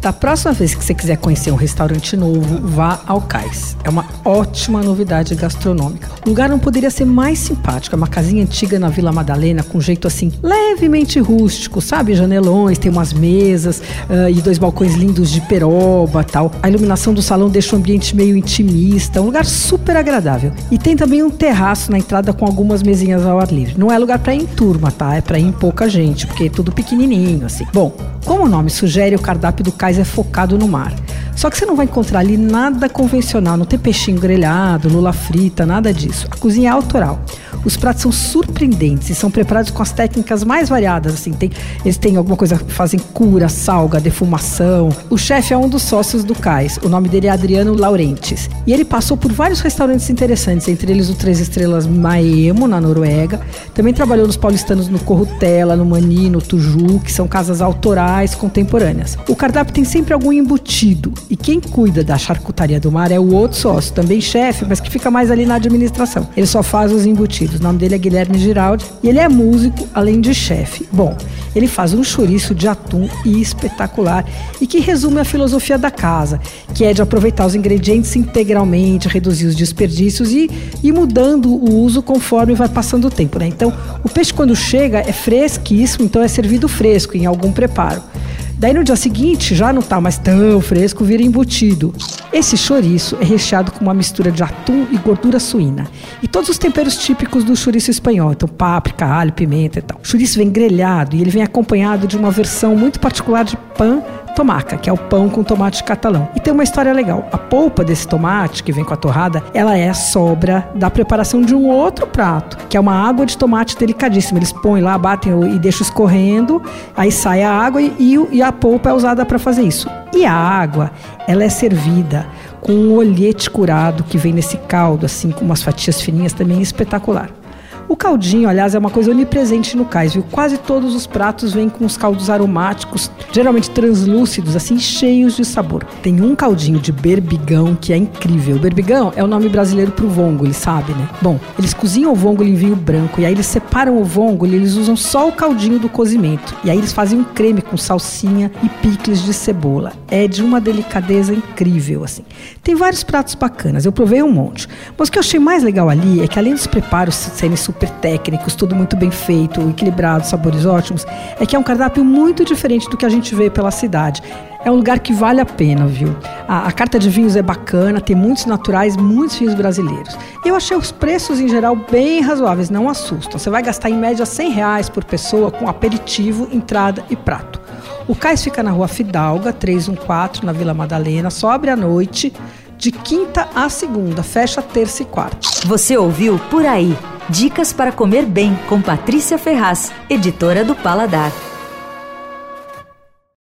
Da próxima vez que você quiser conhecer um restaurante novo, vá ao Cais. É uma ótima novidade gastronômica. O lugar não poderia ser mais simpático. É uma casinha antiga na Vila Madalena, com jeito assim, levemente rústico, sabe? Janelões, tem umas mesas uh, e dois balcões lindos de peroba tal. A iluminação do salão deixa o ambiente meio intimista, um lugar super agradável. E tem também um terraço na entrada com algumas mesinhas ao ar livre. Não é lugar para ir em turma, tá? É para ir em pouca gente, porque é tudo pequenininho, assim. Bom, como o nome sugere, o cardápio do cais é focado no mar. Só que você não vai encontrar ali nada convencional, não tem peixinho grelhado, lula frita, nada disso. A cozinha é autoral. Os pratos são surpreendentes e são preparados com as técnicas mais variadas. Assim, tem, eles têm alguma coisa, fazem cura, salga, defumação. O chefe é um dos sócios do Cais. O nome dele é Adriano Laurentes. E ele passou por vários restaurantes interessantes, entre eles o Três Estrelas Maemo, na Noruega. Também trabalhou nos paulistanos no Corrutela, no Mani, no Tuju, que são casas autorais contemporâneas. O cardápio tem sempre algum embutido. E quem cuida da charcutaria do mar é o outro sócio, também chefe, mas que fica mais ali na administração. Ele só faz os embutidos. O nome dele é Guilherme Giraldi e ele é músico, além de chefe. Bom, ele faz um chouriço de atum espetacular e que resume a filosofia da casa, que é de aproveitar os ingredientes integralmente, reduzir os desperdícios e ir mudando o uso conforme vai passando o tempo. Né? Então, o peixe quando chega é fresquíssimo, então é servido fresco em algum preparo. Daí no dia seguinte já não está mais tão fresco, vira embutido. Esse chouriço é recheado com uma mistura de atum e gordura suína. E todos os temperos típicos do chouriço espanhol, então páprica, alho, pimenta e tal. O chouriço vem grelhado e ele vem acompanhado de uma versão muito particular de pão tomaca, que é o pão com tomate catalão. E tem uma história legal. A polpa desse tomate, que vem com a torrada, ela é sobra da preparação de um outro prato, que é uma água de tomate delicadíssima. Eles põem lá, batem e deixam escorrendo, aí sai a água e, e a polpa é usada para fazer isso. E a água, ela é servida com um olhete curado que vem nesse caldo, assim, com umas fatias fininhas também espetacular. O caldinho, aliás, é uma coisa onipresente no cais, viu? Quase todos os pratos vêm com os caldos aromáticos, geralmente translúcidos, assim, cheios de sabor. Tem um caldinho de berbigão que é incrível. Berbigão é o nome brasileiro pro vongole, sabe, né? Bom, eles cozinham o vongole em vinho branco e aí eles separam o vongole e eles usam só o caldinho do cozimento. E aí eles fazem um creme com salsinha e picles de cebola. É de uma delicadeza incrível, assim. Tem vários pratos bacanas, eu provei um monte. Mas o que eu achei mais legal ali é que além dos preparos serem super super técnicos, tudo muito bem feito, equilibrado, sabores ótimos, é que é um cardápio muito diferente do que a gente vê pela cidade. É um lugar que vale a pena, viu? A, a, carta de vinhos é bacana, tem muitos naturais, muitos vinhos brasileiros. Eu achei os preços, em geral, bem razoáveis, não assustam. Você vai gastar em média 100 reais por pessoa com aperitivo, entrada e prato. O cais fica na rua Fidalga, 314, na Vila Madalena, só abre à noite, de quinta a segunda, fecha terça e quarta. Você ouviu Por Aí. Dicas para comer bem com Patrícia Ferraz, editora do Paladar.